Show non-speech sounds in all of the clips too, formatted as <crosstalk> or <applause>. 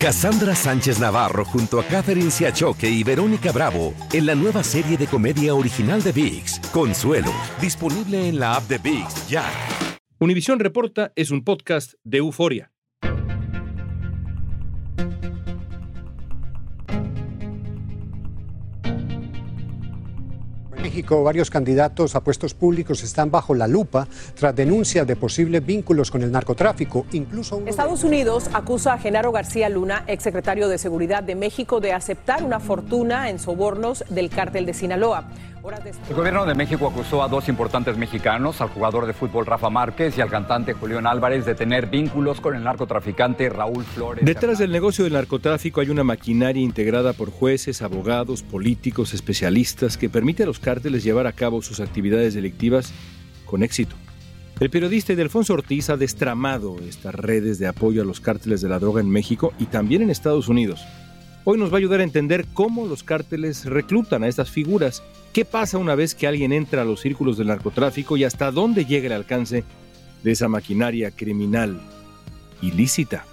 Cassandra Sánchez Navarro junto a Catherine Siachoque y Verónica Bravo en la nueva serie de comedia original de VIX, Consuelo, disponible en la app de VIX ya. Univisión Reporta es un podcast de euforia. México, varios candidatos a puestos públicos están bajo la lupa tras denuncias de posibles vínculos con el narcotráfico. Incluso Estados Unidos acusa a Genaro García Luna, exsecretario de Seguridad de México, de aceptar una fortuna en sobornos del cártel de Sinaloa. Horas después- El gobierno de México acusó a dos importantes mexicanos, al jugador de fútbol Rafa Márquez y al cantante Julián Álvarez, de tener vínculos con el narcotraficante Raúl Flores. Detrás del negocio del narcotráfico hay una maquinaria integrada por jueces, abogados, políticos, especialistas que permite a los cárteles llevar a cabo sus actividades delictivas con éxito. El periodista Delfonso Ortiz ha destramado estas redes de apoyo a los cárteles de la droga en México y también en Estados Unidos. Hoy nos va a ayudar a entender cómo los cárteles reclutan a estas figuras, qué pasa una vez que alguien entra a los círculos del narcotráfico y hasta dónde llega el alcance de esa maquinaria criminal ilícita.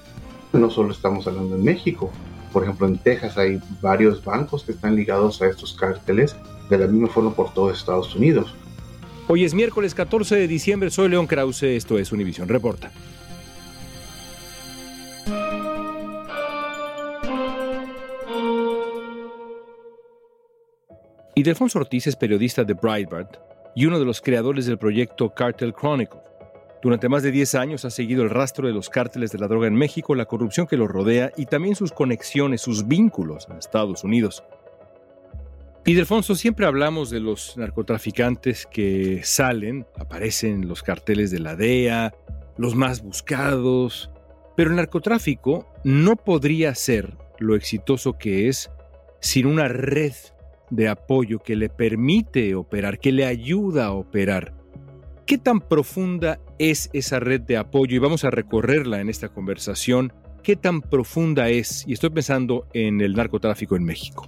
no solo estamos hablando en México. Por ejemplo, en Texas hay varios bancos que están ligados a estos cárteles de la misma forma por todo Estados Unidos. Hoy es miércoles 14 de diciembre, soy León Krause, esto es Univisión Reporta. Ildefonso Ortiz es periodista de Breitbart y uno de los creadores del proyecto Cartel Chronicle. Durante más de 10 años ha seguido el rastro de los cárteles de la droga en México, la corrupción que los rodea y también sus conexiones, sus vínculos a Estados Unidos. Y siempre hablamos de los narcotraficantes que salen, aparecen en los carteles de la DEA, los más buscados, pero el narcotráfico no podría ser lo exitoso que es sin una red de apoyo que le permite operar, que le ayuda a operar. ¿Qué tan profunda es esa red de apoyo? Y vamos a recorrerla en esta conversación. ¿Qué tan profunda es? Y estoy pensando en el narcotráfico en México.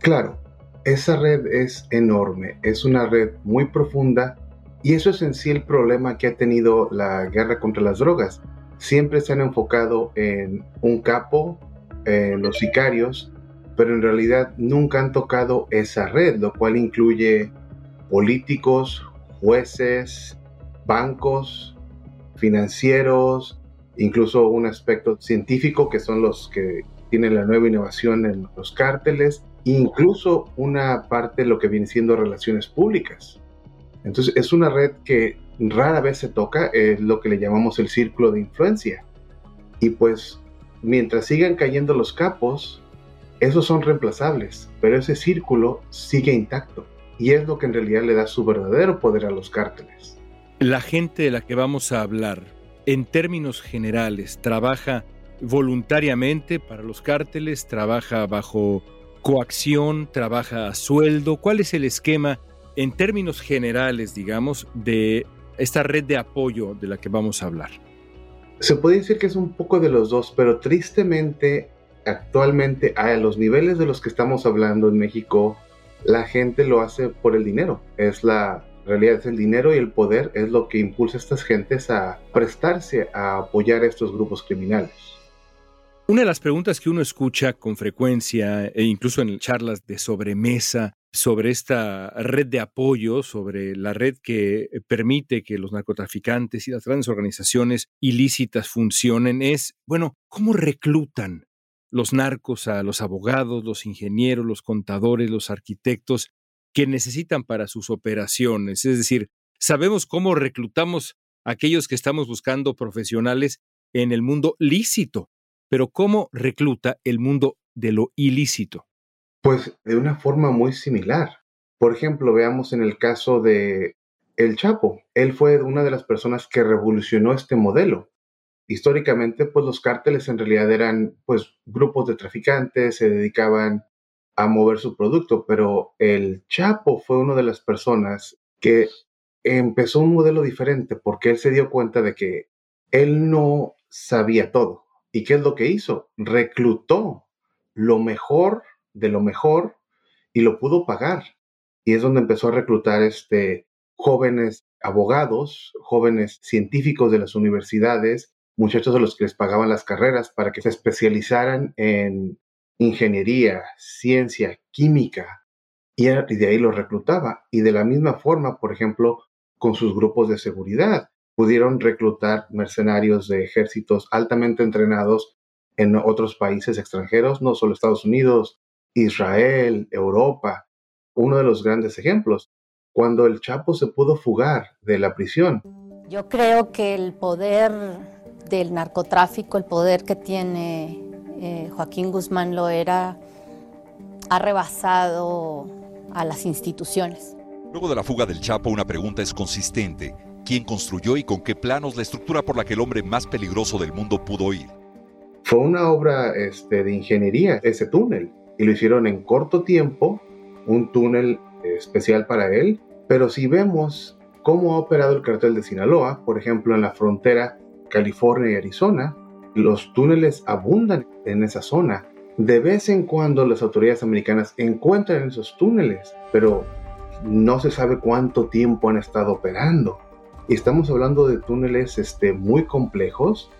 Claro, esa red es enorme, es una red muy profunda y eso es en sí el problema que ha tenido la guerra contra las drogas. Siempre se han enfocado en un capo, en los sicarios, pero en realidad nunca han tocado esa red, lo cual incluye políticos, jueces, bancos, financieros, incluso un aspecto científico que son los que tienen la nueva innovación en los cárteles, incluso una parte de lo que viene siendo relaciones públicas. Entonces es una red que rara vez se toca, es lo que le llamamos el círculo de influencia. Y pues mientras sigan cayendo los capos, esos son reemplazables, pero ese círculo sigue intacto. Y es lo que en realidad le da su verdadero poder a los cárteles. La gente de la que vamos a hablar, en términos generales, trabaja voluntariamente para los cárteles, trabaja bajo coacción, trabaja a sueldo. ¿Cuál es el esquema en términos generales, digamos, de esta red de apoyo de la que vamos a hablar? Se puede decir que es un poco de los dos, pero tristemente actualmente a los niveles de los que estamos hablando en México, la gente lo hace por el dinero. Es la realidad, es el dinero y el poder es lo que impulsa a estas gentes a prestarse a apoyar a estos grupos criminales. Una de las preguntas que uno escucha con frecuencia e incluso en charlas de sobremesa sobre esta red de apoyo, sobre la red que permite que los narcotraficantes y las grandes organizaciones ilícitas funcionen es, bueno, ¿cómo reclutan los narcos a los abogados, los ingenieros, los contadores, los arquitectos que necesitan para sus operaciones? Es decir, sabemos cómo reclutamos a aquellos que estamos buscando profesionales en el mundo lícito, pero ¿cómo recluta el mundo de lo ilícito? Pues de una forma muy similar. Por ejemplo, veamos en el caso de El Chapo. Él fue una de las personas que revolucionó este modelo. Históricamente, pues los cárteles en realidad eran pues grupos de traficantes, se dedicaban a mover su producto, pero el Chapo fue una de las personas que empezó un modelo diferente porque él se dio cuenta de que él no sabía todo. ¿Y qué es lo que hizo? Reclutó lo mejor de lo mejor y lo pudo pagar. Y es donde empezó a reclutar este, jóvenes abogados, jóvenes científicos de las universidades, muchachos a los que les pagaban las carreras para que se especializaran en ingeniería, ciencia, química, y, de ahí los reclutaba. Y de la misma forma, por ejemplo, con sus grupos de seguridad, pudieron reclutar mercenarios de ejércitos altamente entrenados en otros países extranjeros, no solo Estados Unidos, Israel, Europa. Uno de los grandes ejemplos, cuando el Chapo se pudo fugar de la prisión. Yo creo que el poder del narcotráfico, el poder que tiene eh, Joaquín Guzmán Loera, ha rebasado a las instituciones. Luego de la fuga del Chapo, una pregunta es consistente. ¿Quién construyó y con qué planos la estructura por la que el hombre más peligroso del mundo pudo ir? Fue una obra este, de ingeniería, ese túnel, y lo hicieron en corto tiempo, un túnel especial para él, pero si vemos cómo ha operado el cartel de Sinaloa, por ejemplo, en la frontera California y Arizona, los túneles abundan en esa zona. De vez en cuando las autoridades americanas encuentran esos túneles, pero no se sabe cuánto tiempo han estado operando. Y estamos hablando de túneles este, muy complejos.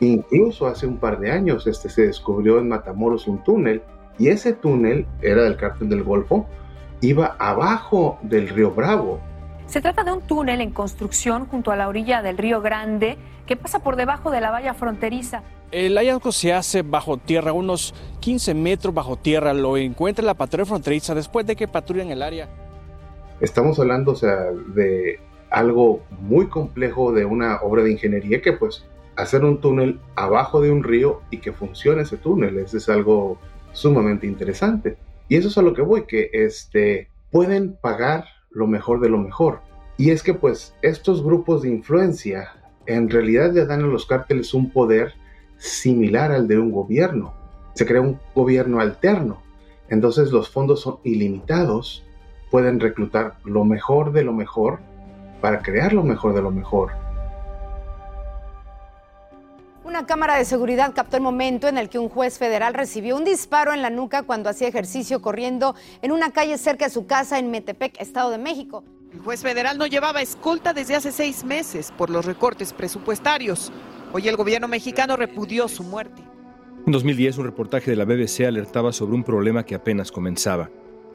Incluso hace un par de años este, se descubrió en Matamoros un túnel y ese túnel era del cártel del Golfo, iba abajo del río Bravo. Se trata de un túnel en construcción junto a la orilla del río Grande que pasa por debajo de la valla fronteriza. El hallazgo se hace bajo tierra, unos 15 metros bajo tierra. Lo encuentra la patrulla fronteriza después de que patrullan el área. Estamos hablando o sea, de algo muy complejo, de una obra de ingeniería que pues hacer un túnel abajo de un río y que funcione ese túnel, eso es algo sumamente interesante. Y eso es a lo que voy, que este, pueden pagar lo mejor de lo mejor. Y es que pues estos grupos de influencia en realidad le dan a los cárteles un poder similar al de un gobierno. Se crea un gobierno alterno. Entonces los fondos son ilimitados, pueden reclutar lo mejor de lo mejor para crear lo mejor de lo mejor. Una cámara de seguridad captó el momento en el que un juez federal recibió un disparo en la nuca cuando hacía ejercicio corriendo en una calle cerca de su casa en Metepec, Estado de México. El juez federal no llevaba escolta desde hace seis meses por los recortes presupuestarios. Hoy el gobierno mexicano repudió su muerte. En 2010 un reportaje de la BBC alertaba sobre un problema que apenas comenzaba.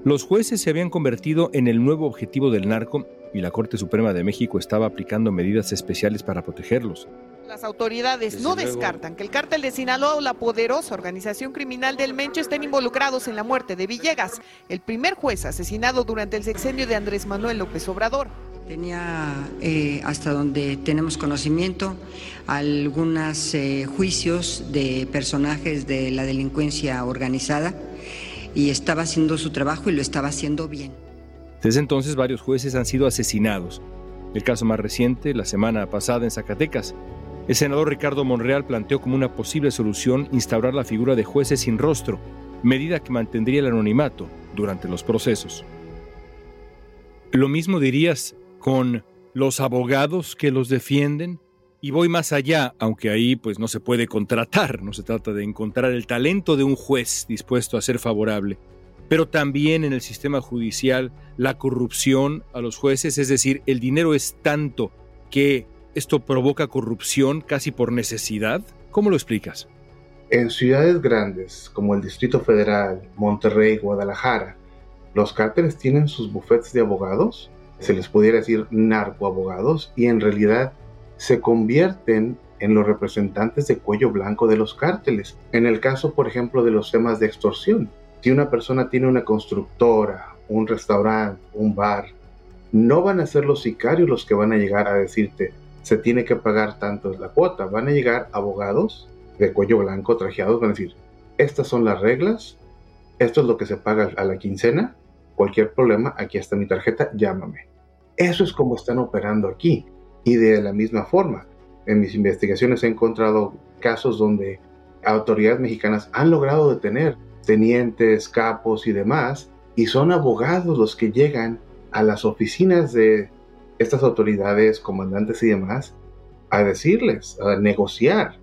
Los jueces se habían convertido en el nuevo objetivo del narco y la Corte Suprema de México estaba aplicando medidas especiales para protegerlos. Las autoridades no descartan que el cártel de Sinaloa o la poderosa organización criminal del Mencho estén involucrados en la muerte de Villegas, el primer juez asesinado durante el sexenio de Andrés Manuel López Obrador. Tenía, eh, hasta donde tenemos conocimiento, algunos eh, juicios de personajes de la delincuencia organizada y estaba haciendo su trabajo y lo estaba haciendo bien. Desde entonces varios jueces han sido asesinados. El caso más reciente, la semana pasada en Zacatecas, el senador Ricardo Monreal planteó como una posible solución instaurar la figura de jueces sin rostro, medida que mantendría el anonimato durante los procesos. Lo mismo dirías con los abogados que los defienden. Y voy más allá, aunque ahí pues no se puede contratar, no se trata de encontrar el talento de un juez dispuesto a ser favorable, pero también en el sistema judicial la corrupción a los jueces, es decir, el dinero es tanto que ¿Esto provoca corrupción casi por necesidad? ¿Cómo lo explicas? En ciudades grandes como el Distrito Federal, Monterrey, Guadalajara, los cárteles tienen sus bufetes de abogados, se les pudiera decir narcoabogados, y en realidad se convierten en los representantes de cuello blanco de los cárteles. En el caso, por ejemplo, de los temas de extorsión, si una persona tiene una constructora, un restaurante, un bar, no van a ser los sicarios los que van a llegar a decirte, se tiene que pagar tanto la cuota. Van a llegar abogados de cuello blanco, trajeados, van a decir, estas son las reglas, esto es lo que se paga a la quincena, cualquier problema, aquí está mi tarjeta, llámame. Eso es como están operando aquí. Y de la misma forma, en mis investigaciones he encontrado casos donde autoridades mexicanas han logrado detener tenientes, capos y demás, y son abogados los que llegan a las oficinas de estas autoridades, comandantes y demás, a decirles, a negociar.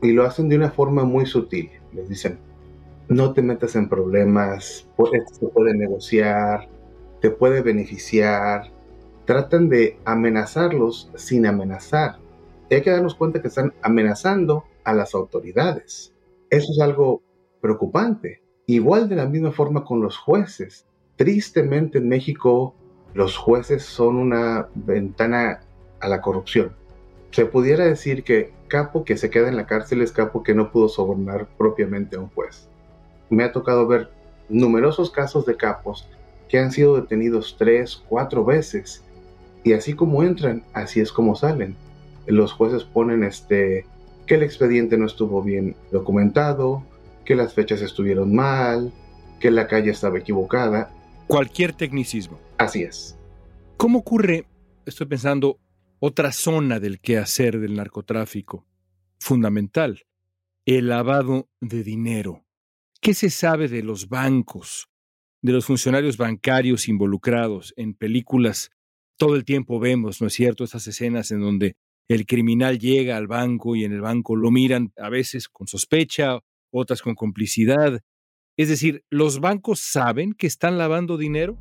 Y lo hacen de una forma muy sutil. Les dicen, no te metas en problemas, esto se puede negociar, te puede beneficiar. Tratan de amenazarlos sin amenazar. Hay que darnos cuenta que están amenazando a las autoridades. Eso es algo preocupante. Igual de la misma forma con los jueces. Tristemente en México los jueces son una ventana a la corrupción. Se pudiera decir que capo que se queda en la cárcel es capo que no pudo sobornar propiamente a un juez. Me ha tocado ver numerosos casos de capos que han sido detenidos tres, cuatro veces y así como entran, así es como salen. Los jueces ponen este que el expediente no estuvo bien documentado, que las fechas estuvieron mal, que la calle estaba equivocada. Cualquier tecnicismo. Así es. ¿Cómo ocurre, estoy pensando, otra zona del quehacer del narcotráfico? Fundamental, el lavado de dinero. ¿Qué se sabe de los bancos, de los funcionarios bancarios involucrados en películas? Todo el tiempo vemos, ¿no es cierto?, esas escenas en donde el criminal llega al banco y en el banco lo miran a veces con sospecha, otras con complicidad. Es decir, ¿los bancos saben que están lavando dinero?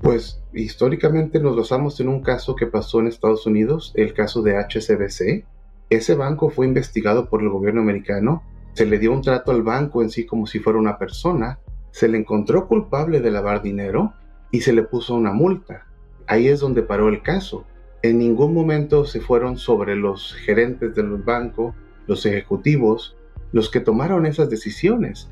Pues históricamente nos basamos en un caso que pasó en Estados Unidos, el caso de HSBC. Ese banco fue investigado por el gobierno americano, se le dio un trato al banco en sí como si fuera una persona, se le encontró culpable de lavar dinero y se le puso una multa. Ahí es donde paró el caso. En ningún momento se fueron sobre los gerentes del banco, los ejecutivos, los que tomaron esas decisiones.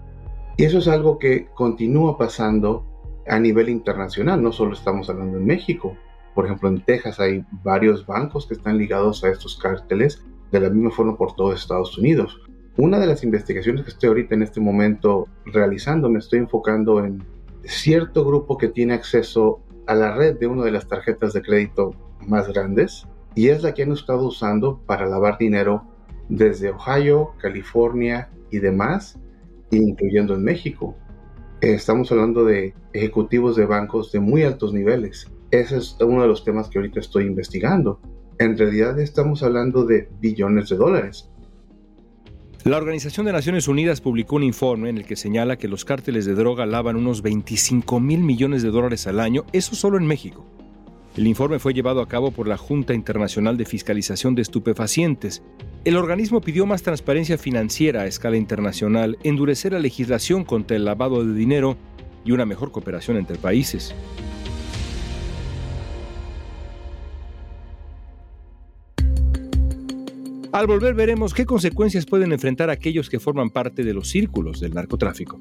Y eso es algo que continúa pasando a nivel internacional, no solo estamos hablando en México. Por ejemplo, en Texas hay varios bancos que están ligados a estos cárteles, de la misma forma por todo Estados Unidos. Una de las investigaciones que estoy ahorita en este momento realizando, me estoy enfocando en cierto grupo que tiene acceso a la red de una de las tarjetas de crédito más grandes y es la que han estado usando para lavar dinero desde Ohio, California y demás, incluyendo en México. Estamos hablando de ejecutivos de bancos de muy altos niveles. Ese es uno de los temas que ahorita estoy investigando. En realidad estamos hablando de billones de dólares. La Organización de Naciones Unidas publicó un informe en el que señala que los cárteles de droga lavan unos 25 mil millones de dólares al año, eso solo en México. El informe fue llevado a cabo por la Junta Internacional de Fiscalización de Estupefacientes. El organismo pidió más transparencia financiera a escala internacional, endurecer la legislación contra el lavado de dinero y una mejor cooperación entre países. Al volver veremos qué consecuencias pueden enfrentar aquellos que forman parte de los círculos del narcotráfico.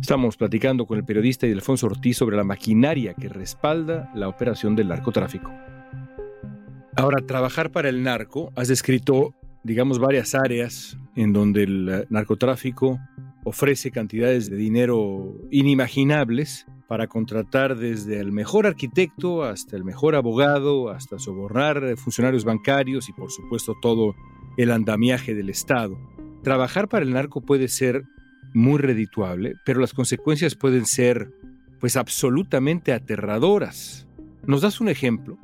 Estamos platicando con el periodista Alfonso Ortiz sobre la maquinaria que respalda la operación del narcotráfico. Ahora, trabajar para el narco, has descrito, digamos, varias áreas en donde el narcotráfico ofrece cantidades de dinero inimaginables para contratar desde el mejor arquitecto hasta el mejor abogado, hasta sobornar funcionarios bancarios y por supuesto todo el andamiaje del Estado. Trabajar para el narco puede ser muy redituable, pero las consecuencias pueden ser pues absolutamente aterradoras. ¿Nos das un ejemplo?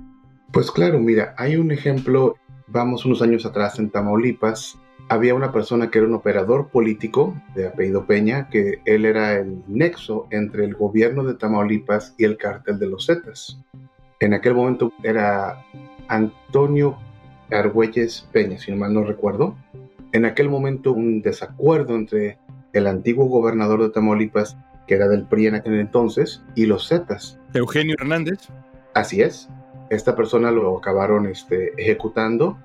Pues claro, mira, hay un ejemplo, vamos unos años atrás en Tamaulipas, había una persona que era un operador político de apellido Peña, que él era el nexo entre el gobierno de Tamaulipas y el cártel de los Zetas. En aquel momento era Antonio Argüelles Peña, si mal no recuerdo. En aquel momento un desacuerdo entre el antiguo gobernador de Tamaulipas, que era del PRI en aquel entonces, y los Zetas. Eugenio Hernández. Así es. Esta persona lo acabaron este, ejecutando.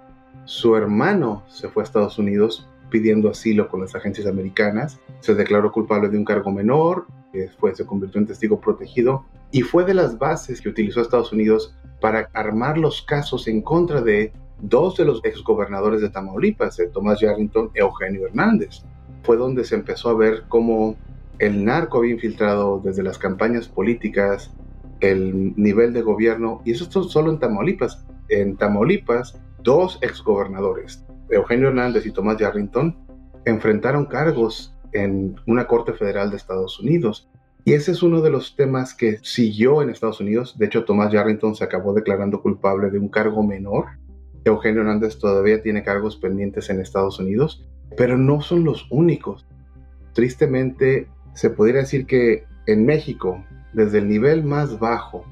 Su hermano se fue a Estados Unidos pidiendo asilo con las agencias americanas. Se declaró culpable de un cargo menor, después se convirtió en testigo protegido y fue de las bases que utilizó Estados Unidos para armar los casos en contra de dos de los exgobernadores de Tamaulipas, Tomás Yarrington y Eugenio Hernández. Fue donde se empezó a ver cómo el narco había infiltrado desde las campañas políticas el nivel de gobierno, y eso es solo en Tamaulipas. En Tamaulipas, dos exgobernadores, Eugenio Hernández y Tomás Yarrington, enfrentaron cargos en una corte federal de Estados Unidos. Y ese es uno de los temas que siguió en Estados Unidos. De hecho, Tomás Yarrington se acabó declarando culpable de un cargo menor. Eugenio Hernández todavía tiene cargos pendientes en Estados Unidos, pero no son los únicos. Tristemente, se podría decir que en México, desde el nivel más bajo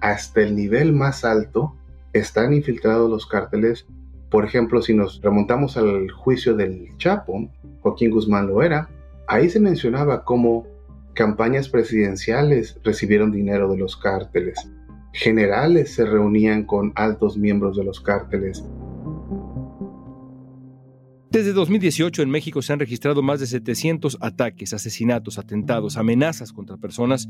hasta el nivel más alto, están infiltrados los cárteles. Por ejemplo, si nos remontamos al juicio del Chapo, Joaquín Guzmán lo era, ahí se mencionaba cómo campañas presidenciales recibieron dinero de los cárteles. Generales se reunían con altos miembros de los cárteles. Desde 2018 en México se han registrado más de 700 ataques, asesinatos, atentados, amenazas contra personas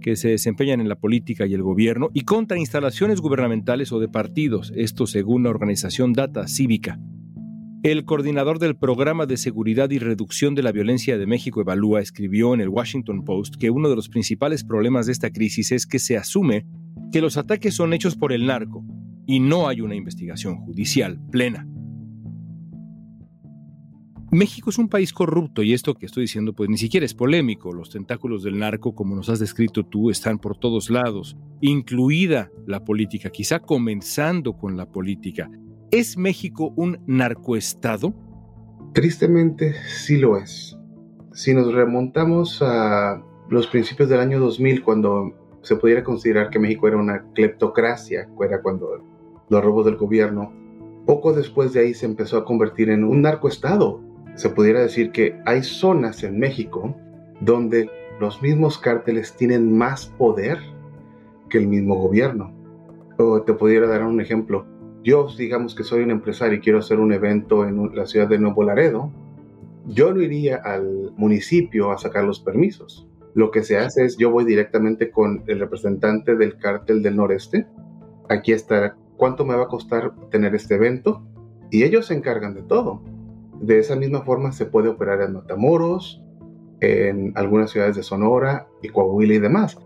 que se desempeñan en la política y el gobierno y contra instalaciones gubernamentales o de partidos, esto según la organización Data Cívica. El coordinador del Programa de Seguridad y Reducción de la Violencia de México Evalúa escribió en el Washington Post que uno de los principales problemas de esta crisis es que se asume que los ataques son hechos por el narco y no hay una investigación judicial plena. México es un país corrupto y esto que estoy diciendo pues ni siquiera es polémico. Los tentáculos del narco, como nos has descrito tú, están por todos lados, incluida la política, quizá comenzando con la política. ¿Es México un narcoestado? Tristemente sí lo es. Si nos remontamos a los principios del año 2000, cuando se pudiera considerar que México era una cleptocracia, era cuando los robos del gobierno, poco después de ahí se empezó a convertir en un narcoestado se pudiera decir que hay zonas en México donde los mismos cárteles tienen más poder que el mismo gobierno. O te pudiera dar un ejemplo. Yo, digamos que soy un empresario y quiero hacer un evento en la ciudad de Nuevo Laredo. Yo no iría al municipio a sacar los permisos. Lo que se hace es yo voy directamente con el representante del cártel del noreste. Aquí está cuánto me va a costar tener este evento y ellos se encargan de todo. De esa misma forma se puede operar en Matamoros, en algunas ciudades de Sonora y Coahuila y demás.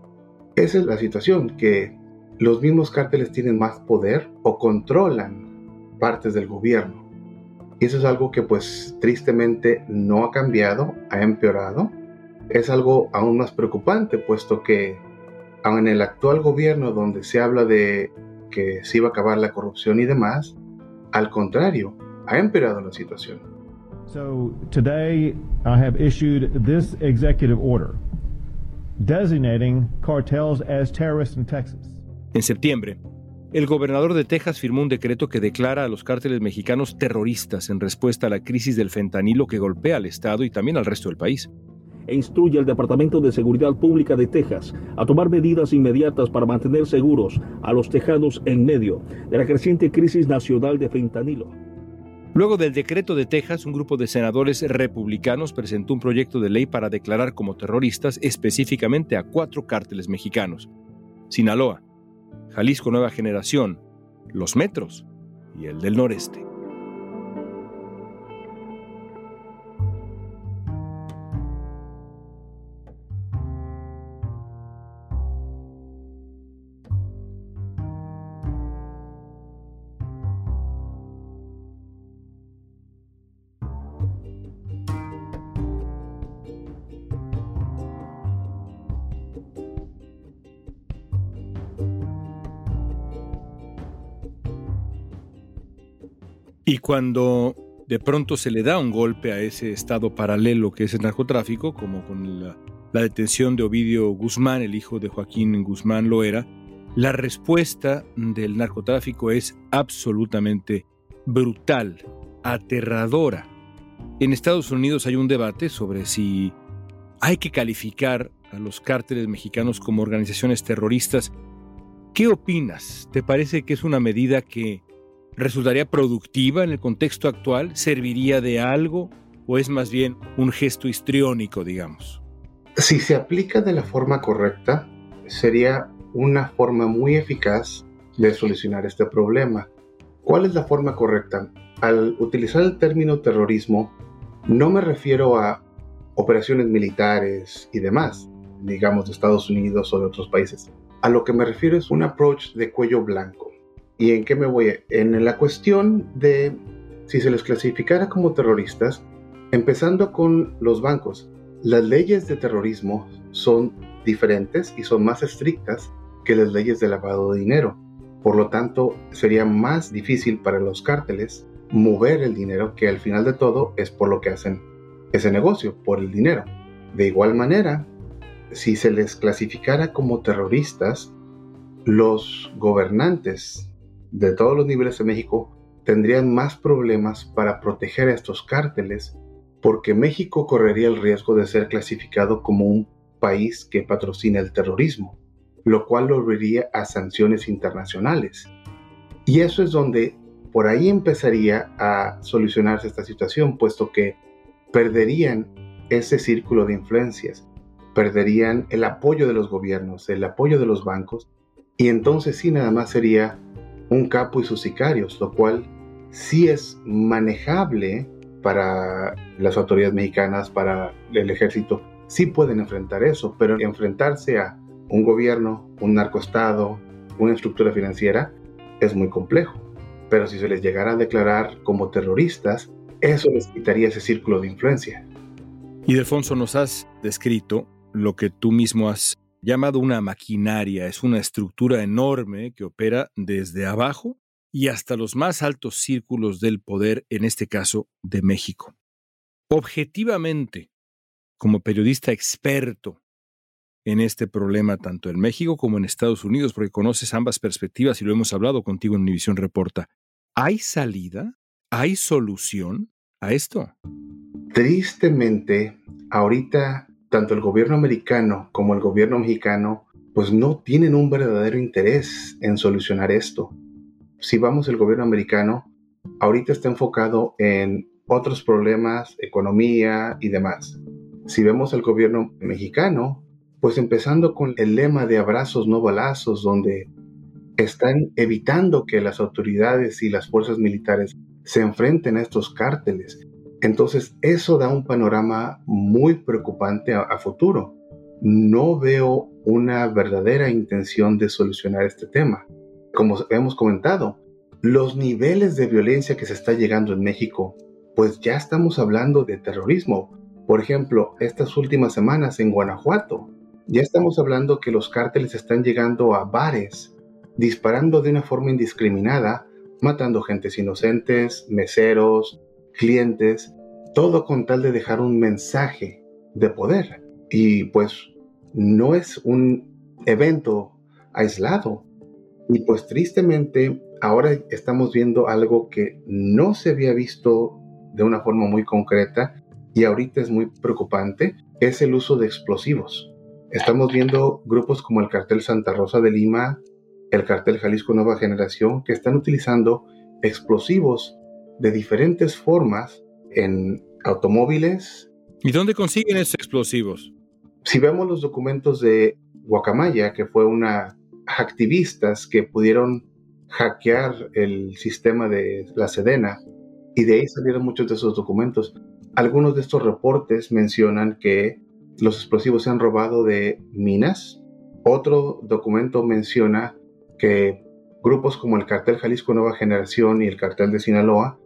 Esa es la situación, que los mismos cárteles tienen más poder o controlan partes del gobierno. Y eso es algo que pues tristemente no ha cambiado, ha empeorado. Es algo aún más preocupante, puesto que aun en el actual gobierno donde se habla de que se iba a acabar la corrupción y demás, al contrario, ha empeorado la situación. So today I have issued this executive order designating cartels as terrorists in Texas. En septiembre, el gobernador de Texas firmó un decreto que declara a los cárteles mexicanos terroristas en respuesta a la crisis del fentanilo que golpea al Estado y también al resto del país. E instruye al Departamento de Seguridad Pública de Texas a tomar medidas inmediatas para mantener seguros a los tejanos en medio de la creciente crisis nacional de fentanilo. Luego del decreto de Texas, un grupo de senadores republicanos presentó un proyecto de ley para declarar como terroristas específicamente a cuatro cárteles mexicanos. Sinaloa, Jalisco Nueva Generación, Los Metros y el del Noreste. Y cuando de pronto se le da un golpe a ese estado paralelo que es el narcotráfico, como con la, detención de Ovidio Guzmán, el hijo de Joaquín Guzmán Loera, la respuesta del narcotráfico es absolutamente brutal, aterradora. En Estados Unidos hay un debate sobre si hay que calificar a los cárteles mexicanos como organizaciones terroristas ¿Qué opinas? ¿Te parece que es una medida que resultaría productiva en el contexto actual? ¿Serviría de algo? ¿O es más bien un gesto histriónico, digamos? Si se aplica de la forma correcta, sería una forma muy eficaz de solucionar este problema. ¿Cuál es la forma correcta? Al utilizar el término terrorismo, no me refiero a operaciones militares y demás, digamos de Estados Unidos o de otros países. A lo que me refiero es un approach de cuello blanco. ¿Y en qué me voy? En la cuestión de si se les clasificara como terroristas, empezando con los bancos. Las leyes de terrorismo son diferentes y son más estrictas que las leyes de lavado de dinero. Por lo tanto, sería más difícil para los cárteles mover el dinero, que al final de todo es por lo que hacen ese negocio, por el dinero. De igual manera, si se les clasificara como terroristas, los gobernantes de todos los niveles de México tendrían más problemas para proteger a estos cárteles porque México correría el riesgo de ser clasificado como un país que patrocina el terrorismo, lo cual lo abriría a sanciones internacionales. Y eso es donde por ahí empezaría a solucionarse esta situación, puesto que perderían ese círculo de influencias, perderían el apoyo de los gobiernos, el apoyo de los bancos, y entonces sí nada más sería un capo y sus sicarios, lo cual sí es manejable para las autoridades mexicanas, para el ejército, sí pueden enfrentar eso, pero enfrentarse a un gobierno, un narcoestado, una estructura financiera, es muy complejo. Pero si se les llegara a declarar como terroristas, eso les quitaría ese círculo de influencia. Y Defonso, nos has descrito lo que tú mismo has llamado una maquinaria. Es una estructura enorme que opera desde abajo y hasta los más altos círculos del poder, en este caso de México. Objetivamente, como periodista experto en este problema tanto en México como en Estados Unidos, porque conoces ambas perspectivas y lo hemos hablado contigo en Univisión Reporta, ¿hay salida? ¿Hay solución a esto? Tristemente, ahorita tanto el gobierno americano como el gobierno mexicano pues no tienen un verdadero interés en solucionar esto. Si vamos el gobierno americano, ahorita está enfocado en otros problemas, economía y demás. Si vemos el gobierno mexicano, pues empezando con el lema de abrazos no balazos, donde están evitando que las autoridades y las fuerzas militares se enfrenten a estos cárteles entonces, eso da un panorama muy preocupante a, futuro. No veo una verdadera intención de solucionar este tema. Como hemos comentado, los niveles de violencia que se está llegando en México, pues ya estamos hablando de terrorismo. Por ejemplo, estas últimas semanas en Guanajuato, ya estamos hablando que los cárteles están llegando a bares, disparando de una forma indiscriminada, matando gentes inocentes, meseros, clientes, todo con tal de dejar un mensaje de poder. Y pues no es un evento aislado. Y pues tristemente ahora estamos viendo algo que no se había visto de una forma muy concreta y ahorita es muy preocupante, es el uso de explosivos. Estamos viendo grupos como el cartel Santa Rosa de Lima, el cartel Jalisco Nueva Generación, que están utilizando explosivos de diferentes formas en automóviles. ¿Y dónde consiguen esos explosivos? Si vemos los documentos de Guacamaya, que fue una activistas que pudieron hackear el sistema de la Sedena, y de ahí salieron muchos de esos documentos. Algunos de estos reportes mencionan que los explosivos se han robado de minas. Otro documento menciona que grupos como el cartel Jalisco Nueva Generación y el cartel de Sinaloa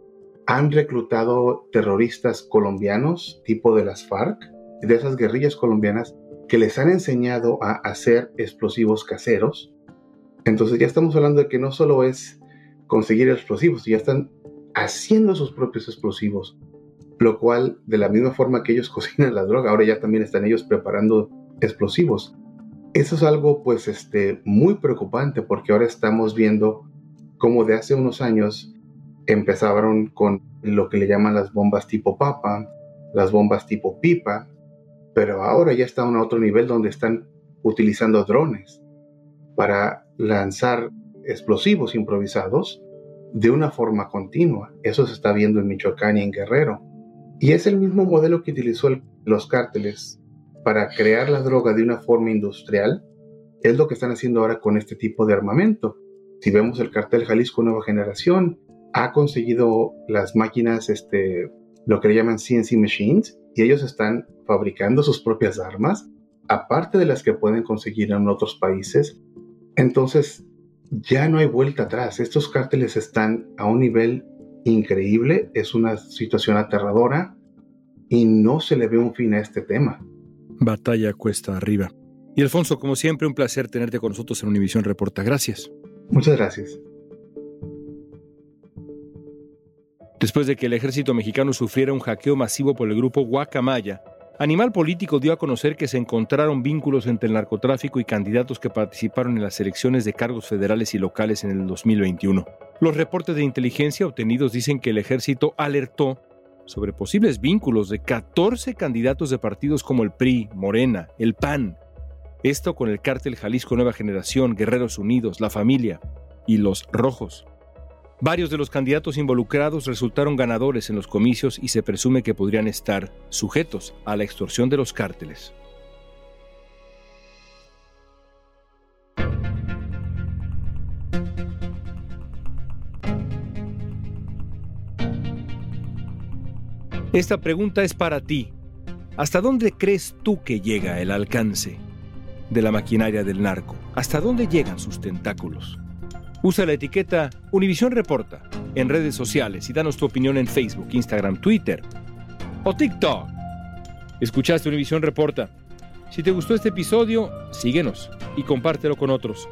han reclutado terroristas colombianos tipo de las FARC, de esas guerrillas colombianas, que les han enseñado a hacer explosivos caseros. Entonces ya estamos hablando de que no solo es conseguir explosivos, ya están haciendo sus propios explosivos, lo cual de la misma forma que ellos <laughs> cocinan la droga, ahora ya también están ellos preparando explosivos. Eso es algo pues este muy preocupante porque ahora estamos viendo como de hace unos años empezaron con lo que le llaman las bombas tipo papa, las bombas tipo pipa, pero ahora ya están a otro nivel donde están utilizando drones para lanzar explosivos improvisados de una forma continua. Eso se está viendo en Michoacán y en Guerrero. Y es el mismo modelo que utilizó los cárteles para crear la droga de una forma industrial. Es lo que están haciendo ahora con este tipo de armamento. Si vemos el cartel Jalisco Nueva Generación, ha conseguido las máquinas, este, lo que le llaman CNC Machines, y ellos están fabricando sus propias armas, aparte de las que pueden conseguir en otros países. Entonces, ya no hay vuelta atrás. Estos cárteles están a un nivel increíble, es una situación aterradora y no se le ve un fin a este tema. Batalla cuesta arriba. Y Alfonso, como siempre, un placer tenerte con nosotros en Univisión Reporta. Gracias. Muchas gracias. Después de que el ejército mexicano sufriera un hackeo masivo por el grupo Guacamaya, Animal Político dio a conocer que se encontraron vínculos entre el narcotráfico y candidatos que participaron en las elecciones de cargos federales y locales en el 2021. Los reportes de inteligencia obtenidos dicen que el ejército alertó sobre posibles vínculos de 14 candidatos de partidos como el PRI, Morena, el PAN. Esto con el cártel Jalisco Nueva Generación, Guerreros Unidos, La Familia y Los Rojos. Varios de los candidatos involucrados resultaron ganadores en los comicios y se presume que podrían estar sujetos a la extorsión de los cárteles. Esta pregunta es para ti. ¿Hasta dónde crees tú que llega el alcance de la maquinaria del narco? ¿Hasta dónde llegan sus tentáculos? Usa la etiqueta Univisión Reporta en redes sociales y danos tu opinión en Facebook, Instagram, Twitter o TikTok. Escuchaste Univisión Reporta. Si te gustó este episodio, síguenos y compártelo con otros.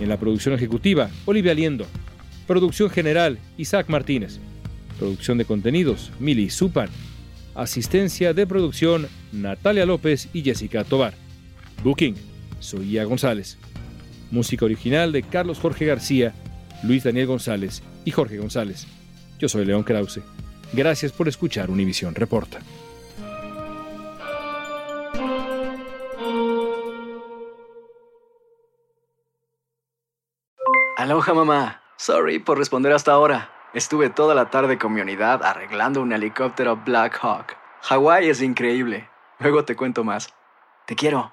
En la producción ejecutiva, Olivia Liendo. Producción general, Isaac Martínez. Producción de contenidos, Mili Supan. Asistencia de producción, Natalia López y Jessica Tobar. Booking, Soía González. Música original de Carlos Jorge García, Luis Daniel González y Jorge González. Yo soy León Krause. Gracias por escuchar Univisión Reporta. Aloha mamá. Sorry por responder hasta ahora. Estuve toda la tarde con mi unidad arreglando un helicóptero Black Hawk. Hawái es increíble. Luego te cuento más. Te quiero.